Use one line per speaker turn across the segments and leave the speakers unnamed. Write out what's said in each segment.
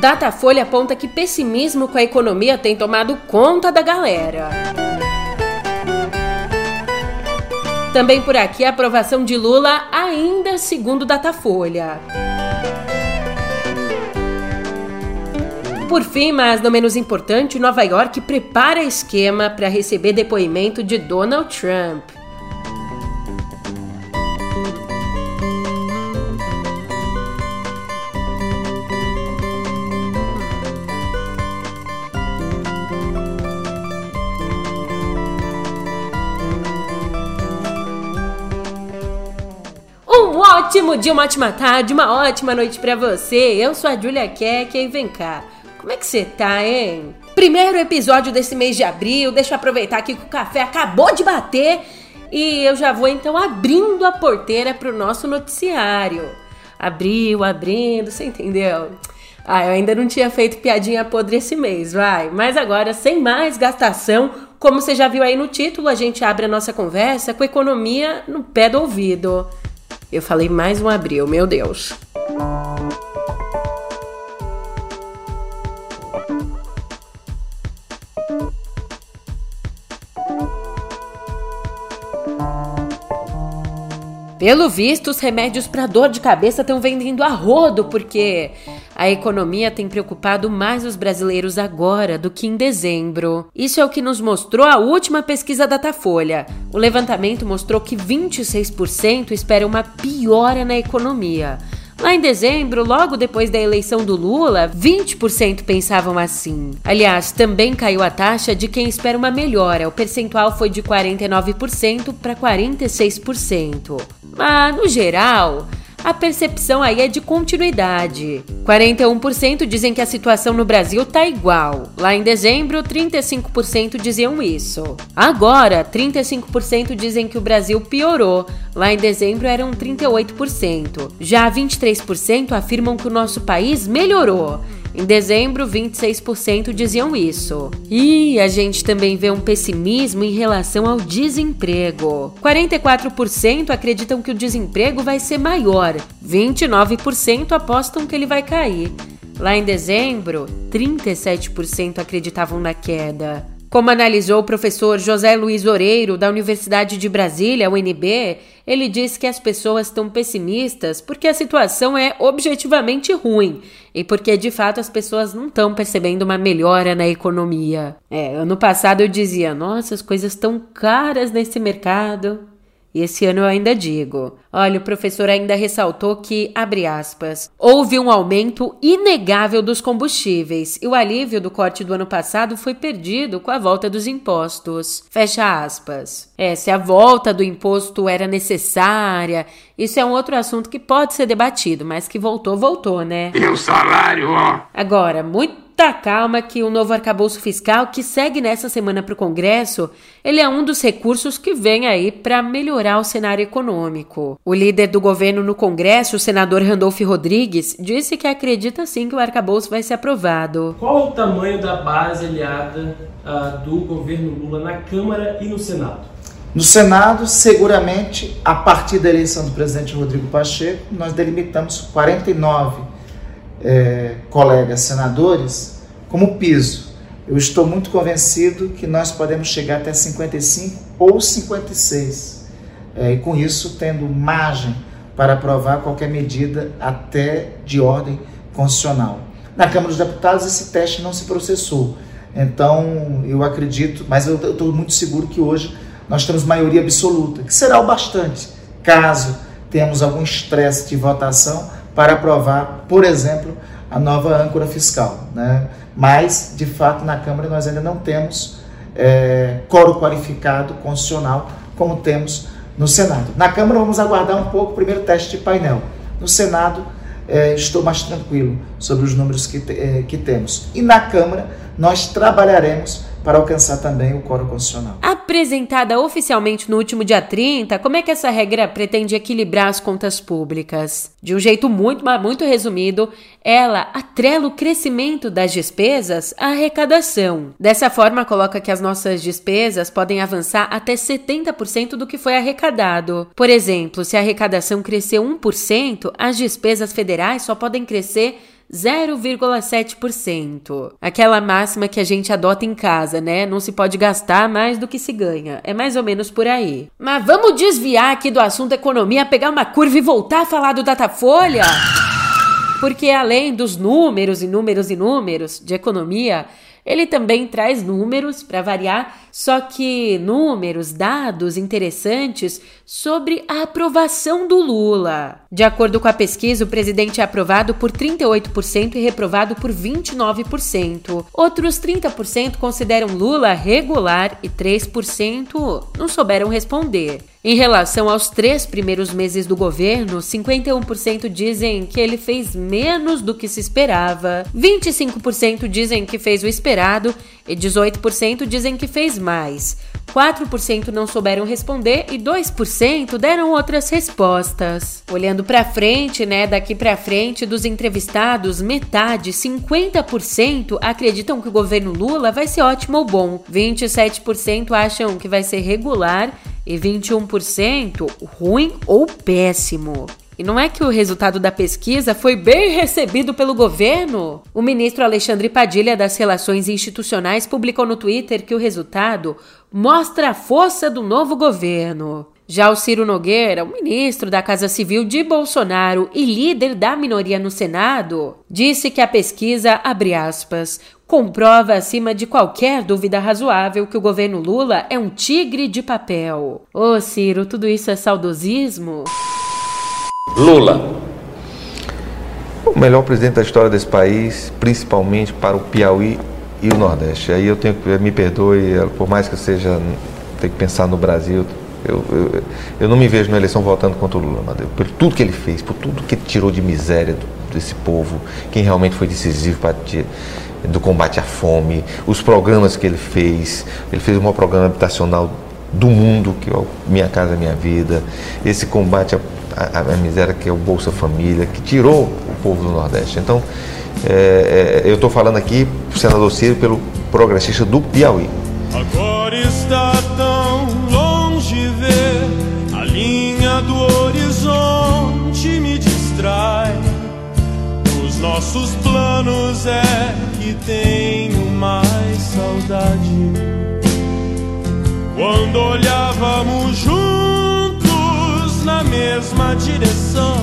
Datafolha aponta que pessimismo com a economia tem tomado conta da galera. Também por aqui a aprovação de Lula ainda segundo Datafolha. Por fim, mas não menos importante, Nova York prepara esquema para receber depoimento de Donald Trump. Ótimo dia, uma ótima tarde, uma ótima noite para você. Eu sou a Julia Keck e vem cá. Como é que você tá, hein? Primeiro episódio desse mês de abril, deixa eu aproveitar aqui que o café acabou de bater e eu já vou então abrindo a porteira pro nosso noticiário. Abriu, abrindo, você entendeu? Ah, eu ainda não tinha feito piadinha podre esse mês, vai. Mas agora, sem mais gastação, como você já viu aí no título, a gente abre a nossa conversa com economia no pé do ouvido. Eu falei mais um abril, meu Deus. Pelo visto, os remédios para dor de cabeça estão vendendo a rodo, porque a economia tem preocupado mais os brasileiros agora do que em dezembro. Isso é o que nos mostrou a última pesquisa da Datafolha. O levantamento mostrou que 26% esperam uma piora na economia. Lá em dezembro, logo depois da eleição do Lula, 20% pensavam assim. Aliás, também caiu a taxa de quem espera uma melhora. O percentual foi de 49% para 46%. Mas, no geral, a percepção aí é de continuidade. 41% dizem que a situação no Brasil tá igual. Lá em dezembro, 35% diziam isso. Agora, 35% dizem que o Brasil piorou. Lá em dezembro eram 38%. Já 23% afirmam que o nosso país melhorou. Em dezembro, 26% diziam isso. E a gente também vê um pessimismo em relação ao desemprego. 44% acreditam que o desemprego vai ser maior, 29% apostam que ele vai cair. Lá em dezembro, 37% acreditavam na queda. Como analisou o professor José Luiz Oreiro, da Universidade de Brasília, UNB, ele diz que as pessoas estão pessimistas porque a situação é objetivamente ruim e porque de fato as pessoas não estão percebendo uma melhora na economia. É, ano passado eu dizia: nossa, as coisas estão caras nesse mercado. E esse ano eu ainda digo. Olha, o professor ainda ressaltou que, abre aspas, houve um aumento inegável dos combustíveis e o alívio do corte do ano passado foi perdido com a volta dos impostos. Fecha aspas. É, se a volta do imposto era necessária, isso é um outro assunto que pode ser debatido, mas que voltou, voltou, né?
E o salário, ó.
Agora, muito muita calma que o novo arcabouço fiscal que segue nessa semana para o Congresso, ele é um dos recursos que vem aí para melhorar o cenário econômico. O líder do governo no Congresso, o senador Randolph Rodrigues, disse que acredita sim que o arcabouço vai ser aprovado.
Qual é o tamanho da base aliada uh, do governo Lula na Câmara e no Senado?
No Senado, seguramente, a partir da eleição do presidente Rodrigo Pacheco, nós delimitamos 49 é, colegas senadores como piso. Eu estou muito convencido que nós podemos chegar até 55 ou 56, é, e com isso tendo margem para aprovar qualquer medida até de ordem constitucional. Na Câmara dos Deputados esse teste não se processou, então eu acredito, mas eu estou muito seguro que hoje nós temos maioria absoluta, que será o bastante, caso tenhamos algum estresse de votação para aprovar, por exemplo, a nova âncora fiscal. Né? Mas, de fato, na Câmara nós ainda não temos é, coro qualificado constitucional como temos no Senado. Na Câmara vamos aguardar um pouco o primeiro teste de painel. No Senado é, estou mais tranquilo sobre os números que, é, que temos. E na Câmara nós trabalharemos para alcançar também o coro constitucional.
Apresentada oficialmente no último dia 30, como é que essa regra pretende equilibrar as contas públicas? De um jeito muito, muito resumido, ela atrela o crescimento das despesas à arrecadação. Dessa forma, coloca que as nossas despesas podem avançar até 70% do que foi arrecadado. Por exemplo, se a arrecadação crescer 1%, as despesas federais só podem crescer 0,7%. Aquela máxima que a gente adota em casa, né? Não se pode gastar mais do que se ganha. É mais ou menos por aí. Mas vamos desviar aqui do assunto economia, pegar uma curva e voltar a falar do Datafolha? Porque além dos números e números e números de economia, ele também traz números para variar, só que números, dados interessantes sobre a aprovação do Lula. De acordo com a pesquisa, o presidente é aprovado por 38% e reprovado por 29%. Outros 30% consideram Lula regular e 3% não souberam responder. Em relação aos três primeiros meses do governo, 51% dizem que ele fez menos do que se esperava, 25% dizem que fez o esperado e 18% dizem que fez mais. 4% não souberam responder e 2% deram outras respostas. Olhando para frente, né, daqui para frente dos entrevistados, metade, 50% acreditam que o governo Lula vai ser ótimo ou bom. 27% acham que vai ser regular e 21% ruim ou péssimo. E não é que o resultado da pesquisa foi bem recebido pelo governo? O ministro Alexandre Padilha das Relações Institucionais publicou no Twitter que o resultado mostra a força do novo governo. Já o Ciro Nogueira, o ministro da Casa Civil de Bolsonaro e líder da minoria no Senado, disse que a pesquisa, abre aspas, comprova acima de qualquer dúvida razoável que o governo Lula é um tigre de papel. Ô Ciro, tudo isso é saudosismo?
Lula. O melhor presidente da história desse país, principalmente para o Piauí e o Nordeste. Aí eu tenho que, me perdoe, por mais que eu seja, tenho que pensar no Brasil, eu, eu, eu, não me vejo na eleição votando contra o Lula, Madeu, por tudo que ele fez, por tudo que ele tirou de miséria do, desse povo, quem realmente foi decisivo para do combate à fome, os programas que ele fez, ele fez maior programa habitacional do mundo, que é o Minha Casa Minha Vida, esse combate à a, a, miséria que é o Bolsa Família, que tirou o povo do Nordeste. Então, é, é, eu estou falando aqui, senador Ciro, pelo progressista do Piauí.
Agora está tão longe ver a linha do horizonte me distrai. Os nossos planos é que tenho mais saudade. Quando olhávamos juntos na mesma direção.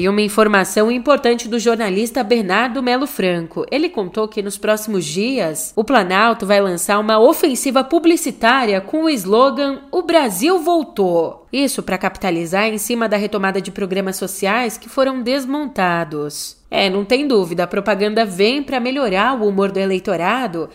E uma informação importante do jornalista Bernardo Melo Franco. Ele contou que nos próximos dias o Planalto vai lançar uma ofensiva publicitária com o slogan O Brasil voltou. Isso para capitalizar em cima da retomada de programas sociais que foram desmontados. É, não tem dúvida, a propaganda vem para melhorar o humor do eleitorado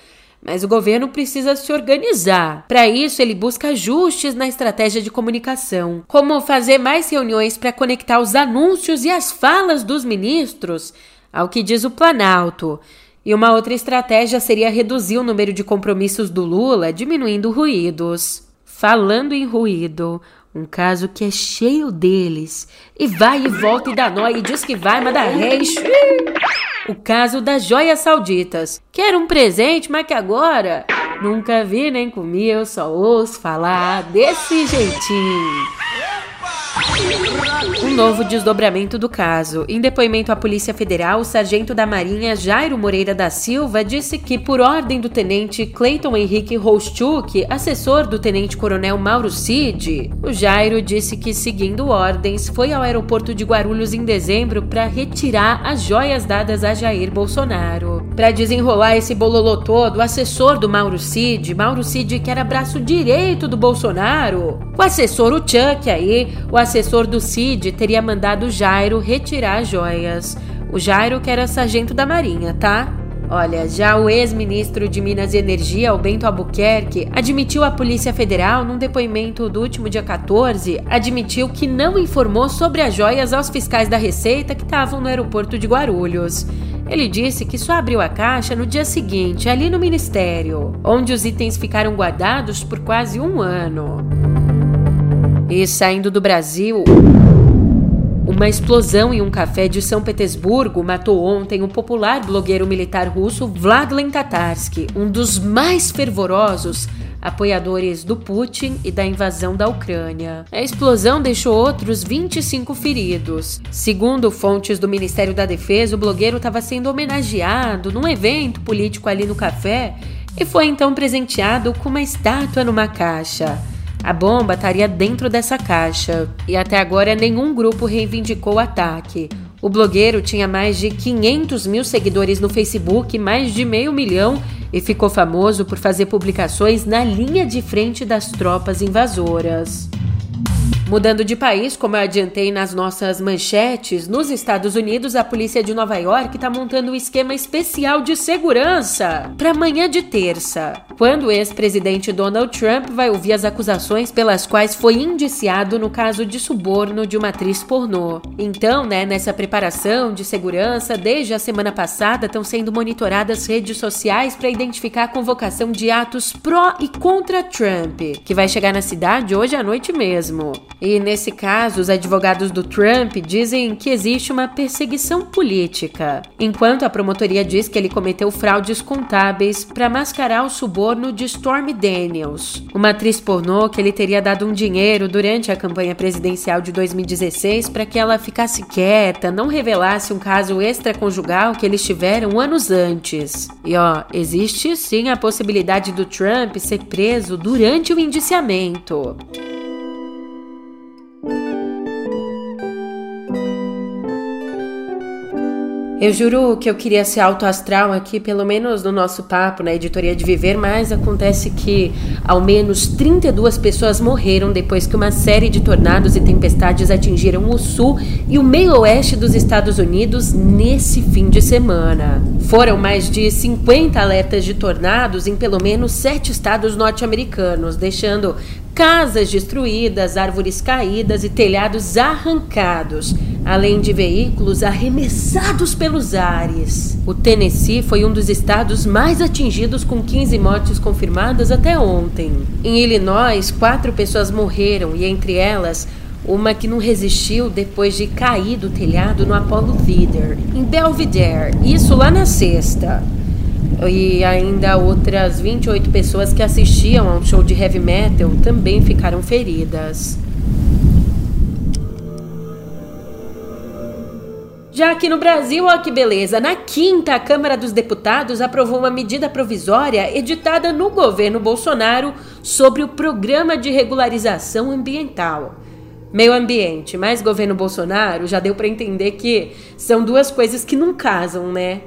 mas o governo precisa se organizar. Para isso, ele busca ajustes na estratégia de comunicação, como fazer mais reuniões para conectar os anúncios e as falas dos ministros ao que diz o Planalto. E uma outra estratégia seria reduzir o número de compromissos do Lula, diminuindo ruídos. Falando em ruído, um caso que é cheio deles. E vai e volta e dá nó e diz que vai, mas dá reis o caso das joias sauditas, que era um presente, mas que agora nunca vi nem comi, eu só ouço falar desse jeitinho. Um novo desdobramento do caso. Em depoimento à Polícia Federal, o sargento da Marinha Jairo Moreira da Silva disse que, por ordem do tenente Cleiton Henrique Roschuk, assessor do tenente-coronel Mauro Cid, o Jairo disse que, seguindo ordens, foi ao aeroporto de Guarulhos em dezembro para retirar as joias dadas a Jair Bolsonaro. Para desenrolar esse bololô todo, o assessor do Mauro Cid, Mauro Cid que era braço direito do Bolsonaro, o assessor o Chuck aí, o assessor do Cid teria mandado Jairo retirar as joias. O Jairo que era sargento da Marinha, tá? Olha, já o ex-ministro de Minas e Energia, o Bento Albuquerque, admitiu à Polícia Federal, num depoimento do último dia 14, admitiu que não informou sobre as joias aos fiscais da Receita que estavam no aeroporto de Guarulhos. Ele disse que só abriu a caixa no dia seguinte, ali no ministério, onde os itens ficaram guardados por quase um ano. E saindo do Brasil, uma explosão em um café de São Petersburgo matou ontem o popular blogueiro militar russo Vladlen Tatarsky, um dos mais fervorosos apoiadores do Putin e da invasão da Ucrânia. A explosão deixou outros 25 feridos. Segundo fontes do Ministério da Defesa, o blogueiro estava sendo homenageado num evento político ali no café e foi então presenteado com uma estátua numa caixa. A bomba estaria dentro dessa caixa e até agora nenhum grupo reivindicou o ataque. O blogueiro tinha mais de 500 mil seguidores no Facebook, mais de meio milhão, e ficou famoso por fazer publicações na linha de frente das tropas invasoras. Mudando de país, como eu adiantei nas nossas manchetes, nos Estados Unidos, a polícia de Nova York está montando um esquema especial de segurança para amanhã de terça, quando o ex-presidente Donald Trump vai ouvir as acusações pelas quais foi indiciado no caso de suborno de uma atriz pornô. Então, né, nessa preparação de segurança, desde a semana passada estão sendo monitoradas redes sociais para identificar a convocação de atos pró e contra Trump, que vai chegar na cidade hoje à noite mesmo. E nesse caso, os advogados do Trump dizem que existe uma perseguição política, enquanto a promotoria diz que ele cometeu fraudes contábeis para mascarar o suborno de Stormy Daniels, uma atriz pornô que ele teria dado um dinheiro durante a campanha presidencial de 2016 para que ela ficasse quieta, não revelasse um caso extraconjugal que eles tiveram anos antes. E ó, existe sim a possibilidade do Trump ser preso durante o indiciamento. Eu juro que eu queria ser autoastral aqui, pelo menos no nosso papo na editoria de Viver, mas acontece que ao menos 32 pessoas morreram depois que uma série de tornados e tempestades atingiram o sul e o meio oeste dos Estados Unidos nesse fim de semana. Foram mais de 50 alertas de tornados em pelo menos sete estados norte-americanos, deixando casas destruídas, árvores caídas e telhados arrancados, além de veículos arremessados pelos ares. O Tennessee foi um dos estados mais atingidos, com 15 mortes confirmadas até ontem. Em Illinois, quatro pessoas morreram e, entre elas, uma que não resistiu depois de cair do telhado no Apollo Theater, em Belvedere, isso lá na sexta e ainda outras 28 pessoas que assistiam a um show de heavy metal também ficaram feridas. Já aqui no Brasil, olha que beleza, na quinta, a Câmara dos Deputados aprovou uma medida provisória editada no governo Bolsonaro sobre o Programa de Regularização Ambiental. Meio ambiente mais governo Bolsonaro já deu para entender que são duas coisas que não casam, né?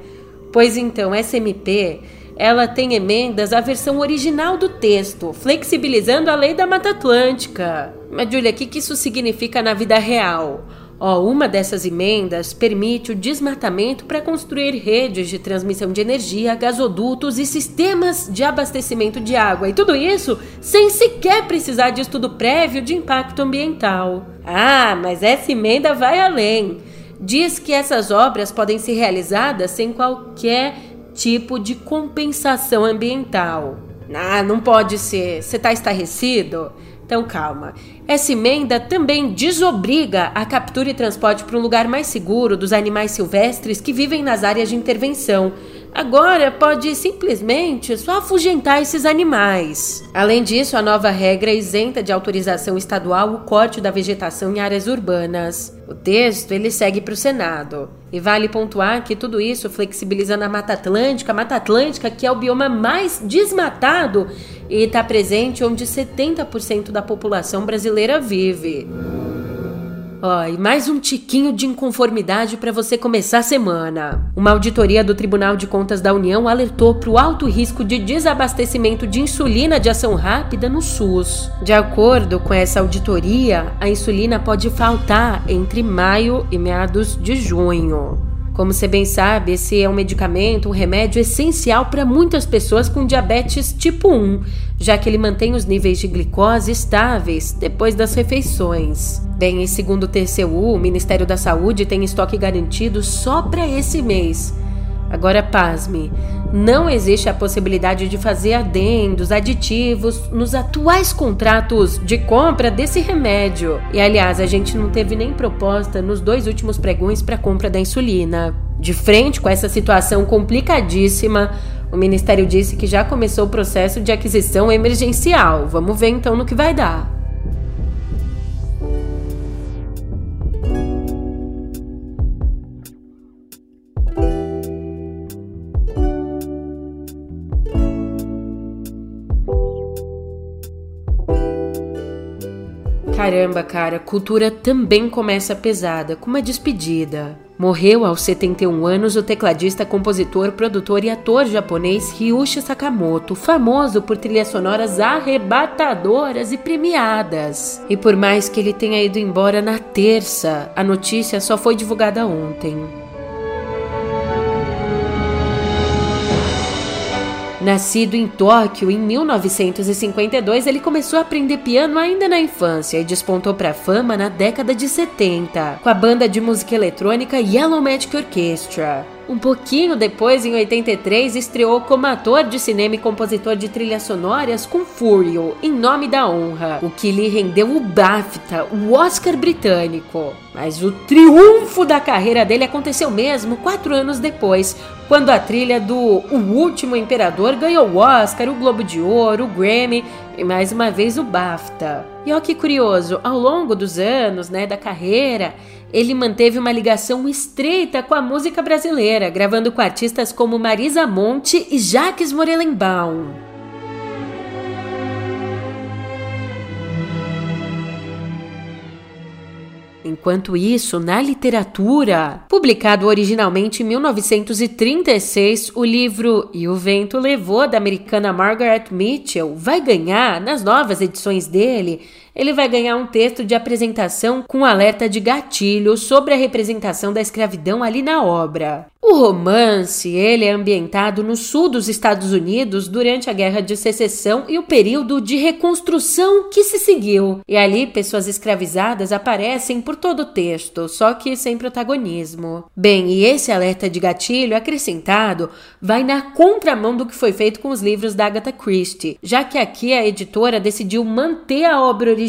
Pois então, essa MP ela tem emendas à versão original do texto, flexibilizando a lei da Mata Atlântica. Mas, Julia, o que, que isso significa na vida real? Ó, uma dessas emendas permite o desmatamento para construir redes de transmissão de energia, gasodutos e sistemas de abastecimento de água. E tudo isso sem sequer precisar de estudo prévio de impacto ambiental. Ah, mas essa emenda vai além diz que essas obras podem ser realizadas sem qualquer tipo de compensação ambiental. Ah, não pode ser. Você está estarrecido? Então calma. Essa emenda também desobriga a captura e transporte para um lugar mais seguro dos animais silvestres que vivem nas áreas de intervenção. Agora pode simplesmente só afugentar esses animais. Além disso, a nova regra isenta de autorização estadual o corte da vegetação em áreas urbanas. O texto ele segue para o Senado. E vale pontuar que tudo isso flexibiliza na Mata Atlântica, a Mata Atlântica que é o bioma mais desmatado e está presente onde 70% da população brasileira vive. Ó, e mais um tiquinho de inconformidade para você começar a semana. Uma auditoria do Tribunal de Contas da União alertou para o alto risco de desabastecimento de insulina de ação rápida no SUS. De acordo com essa auditoria, a insulina pode faltar entre maio e meados de junho. Como você bem sabe, esse é um medicamento, um remédio essencial para muitas pessoas com diabetes tipo 1, já que ele mantém os níveis de glicose estáveis depois das refeições. Bem, segundo o TCU, o Ministério da Saúde tem estoque garantido só para esse mês. Agora, pasme, não existe a possibilidade de fazer adendos, aditivos nos atuais contratos de compra desse remédio. E aliás, a gente não teve nem proposta nos dois últimos pregões para compra da insulina. De frente com essa situação complicadíssima, O ministério disse que já começou o processo de aquisição emergencial. Vamos ver então no que vai dar. Caramba, cara, cultura também começa pesada, com uma despedida. Morreu aos 71 anos o tecladista, compositor, produtor e ator japonês Ryuichi Sakamoto, famoso por trilhas sonoras arrebatadoras e premiadas. E por mais que ele tenha ido embora na terça, a notícia só foi divulgada ontem. Nascido em Tóquio em 1952, ele começou a aprender piano ainda na infância e despontou para a fama na década de 70, com a banda de música eletrônica Yellow Magic Orchestra. Um pouquinho depois, em 83, estreou como ator de cinema e compositor de trilhas sonoras com Furio, em nome da honra, o que lhe rendeu o BAFTA, o Oscar britânico. Mas o triunfo da carreira dele aconteceu mesmo quatro anos depois, quando a trilha do O Último Imperador ganhou o Oscar, o Globo de Ouro, o Grammy e mais uma vez o BAFTA. E olha que curioso, ao longo dos anos né, da carreira, ele manteve uma ligação estreita com a música brasileira, gravando com artistas como Marisa Monte e Jacques Morelenbaum. Enquanto isso, na literatura, publicado originalmente em 1936, o livro E o Vento Levou, da americana Margaret Mitchell, vai ganhar, nas novas edições dele, ele vai ganhar um texto de apresentação com alerta de gatilho sobre a representação da escravidão ali na obra. O romance, ele é ambientado no sul dos Estados Unidos durante a Guerra de Secessão e o período de reconstrução que se seguiu. E ali pessoas escravizadas aparecem por todo o texto, só que sem protagonismo. Bem, e esse alerta de gatilho acrescentado vai na contramão do que foi feito com os livros da Agatha Christie, já que aqui a editora decidiu manter a obra original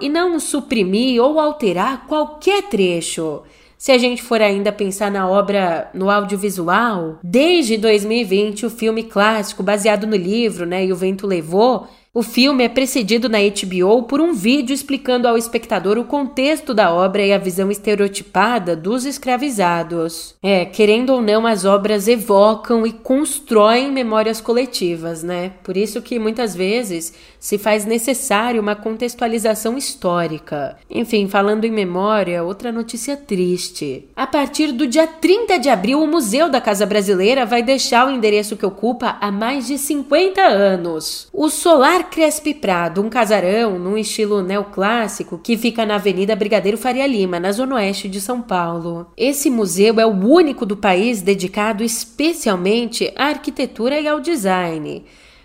e não suprimir ou alterar qualquer trecho. Se a gente for ainda pensar na obra no audiovisual, desde 2020 o filme clássico baseado no livro, né, E o Vento Levou, o filme é precedido na HBO por um vídeo explicando ao espectador o contexto da obra e a visão estereotipada dos escravizados. É, querendo ou não, as obras evocam e constroem memórias coletivas, né? Por isso que muitas vezes se faz necessário uma contextualização histórica. Enfim, falando em memória, outra notícia triste. A partir do dia 30 de abril, o Museu da Casa Brasileira vai deixar o endereço que ocupa há mais de 50 anos. O Solar Crespe Prado, um casarão num estilo neoclássico que fica na Avenida Brigadeiro Faria Lima, na zona oeste de São Paulo. Esse museu é o único do país dedicado especialmente à arquitetura e ao design.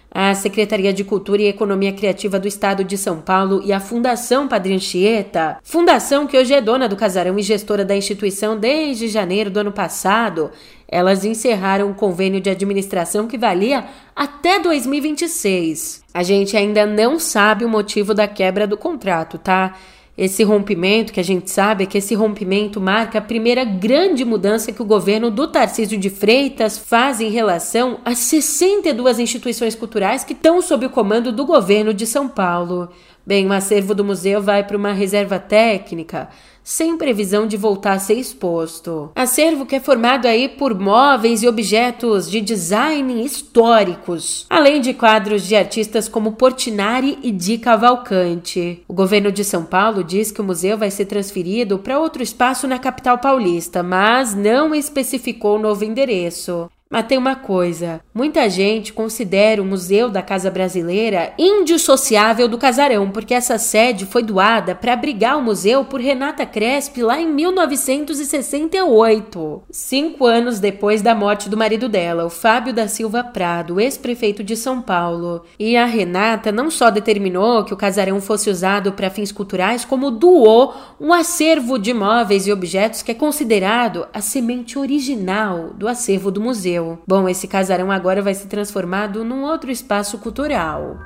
A Secretaria de Cultura e Economia Criativa do Estado de São Paulo e a Fundação Padre Anchieta, fundação que hoje é dona do casarão e gestora da instituição desde janeiro do ano passado, elas encerraram um convênio de administração que valia até 2026. A gente ainda não sabe o motivo da quebra do contrato, tá? Esse rompimento, que a gente sabe, é que esse rompimento marca a primeira grande mudança que o governo do Tarcísio de Freitas faz em relação às 62 instituições culturais que estão sob o comando do governo de São Paulo. Bem, o acervo do museu vai para uma reserva técnica, sem previsão de voltar a ser exposto. Acervo que é formado aí por móveis e objetos de design históricos, além de quadros de artistas como Portinari e Di Cavalcante. O governo de São Paulo diz que o museu vai ser transferido para outro espaço na capital paulista, mas não especificou o novo endereço. Mas tem uma coisa: muita gente considera o Museu da Casa Brasileira indissociável do casarão, porque essa sede foi doada para abrigar o museu por Renata Crespi lá em 1968, cinco anos depois da morte do marido dela, o Fábio da Silva Prado, ex-prefeito de São Paulo. E a Renata não só determinou que o casarão fosse usado para fins culturais, como doou um acervo de móveis e objetos que é considerado a semente original do acervo do museu. Bom, esse casarão agora vai ser transformado num outro espaço cultural.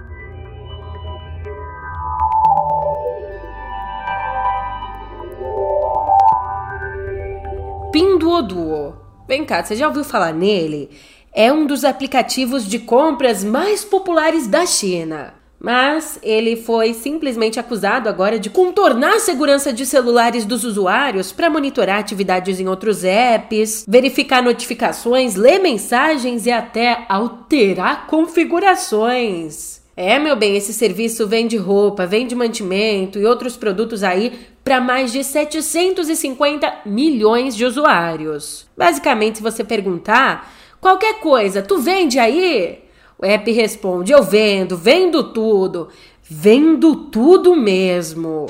Pinduoduo. Vem cá, você já ouviu falar nele? é um dos aplicativos de compras mais populares da China. Mas ele foi simplesmente acusado agora de contornar a segurança de celulares dos usuários para monitorar atividades em outros apps, verificar notificações, ler mensagens e até alterar configurações. É, meu bem, esse serviço vende roupa, vende mantimento e outros produtos aí para mais de 750 milhões de usuários. Basicamente, se você perguntar qualquer coisa, tu vende aí? O app responde: Eu vendo, vendo tudo, vendo tudo mesmo.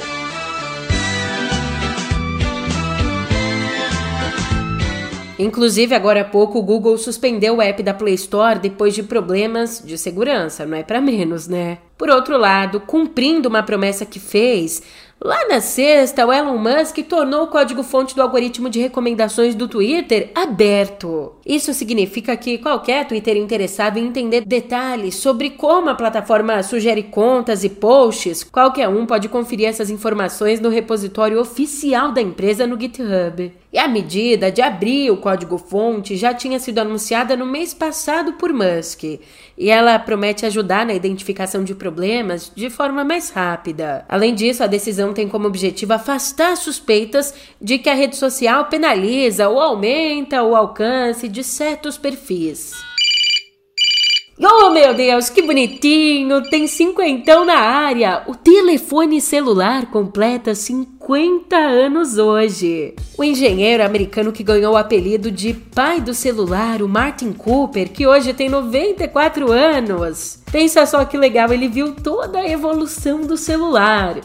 Inclusive, agora há pouco, o Google suspendeu o app da Play Store depois de problemas de segurança, não é para menos, né? Por outro lado, cumprindo uma promessa que fez, Lá na sexta, o Elon Musk tornou o código-fonte do algoritmo de recomendações do Twitter aberto. Isso significa que qualquer Twitter interessado em entender detalhes sobre como a plataforma sugere contas e posts, qualquer um pode conferir essas informações no repositório oficial da empresa no GitHub. E a medida de abrir o código-fonte já tinha sido anunciada no mês passado por Musk, e ela promete ajudar na identificação de problemas de forma mais rápida. Além disso, a decisão tem como objetivo afastar suspeitas de que a rede social penaliza ou aumenta o alcance de certos perfis. Oh meu Deus, que bonitinho! Tem cinquentão na área! O telefone celular completa 50 anos hoje. O engenheiro americano que ganhou o apelido de pai do celular, o Martin Cooper, que hoje tem 94 anos. Pensa só que legal, ele viu toda a evolução do celular.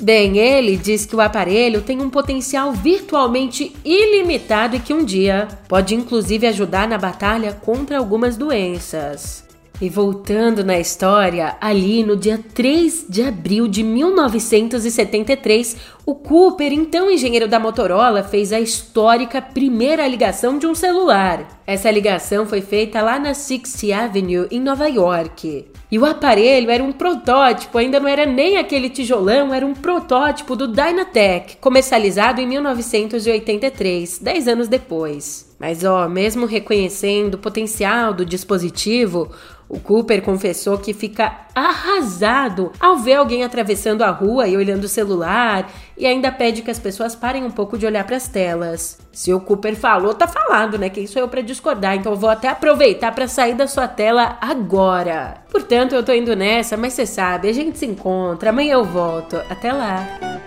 Bem, ele diz que o aparelho tem um potencial virtualmente ilimitado e que um dia pode inclusive ajudar na batalha contra algumas doenças. E voltando na história, ali no dia 3 de abril de 1973, o Cooper, então engenheiro da Motorola, fez a histórica primeira ligação de um celular. Essa ligação foi feita lá na Sixth Avenue, em Nova York. E o aparelho era um protótipo, ainda não era nem aquele tijolão, era um protótipo do Dynatec, comercializado em 1983, 10 anos depois. Mas ó, mesmo reconhecendo o potencial do dispositivo, o Cooper confessou que fica arrasado ao ver alguém atravessando a rua e olhando o celular e ainda pede que as pessoas parem um pouco de olhar para as telas. Se o Cooper falou, tá falado, né? Quem sou eu para discordar? Então eu vou até aproveitar para sair da sua tela agora. Portanto, eu tô indo nessa, mas você sabe, a gente se encontra, amanhã eu volto. Até lá.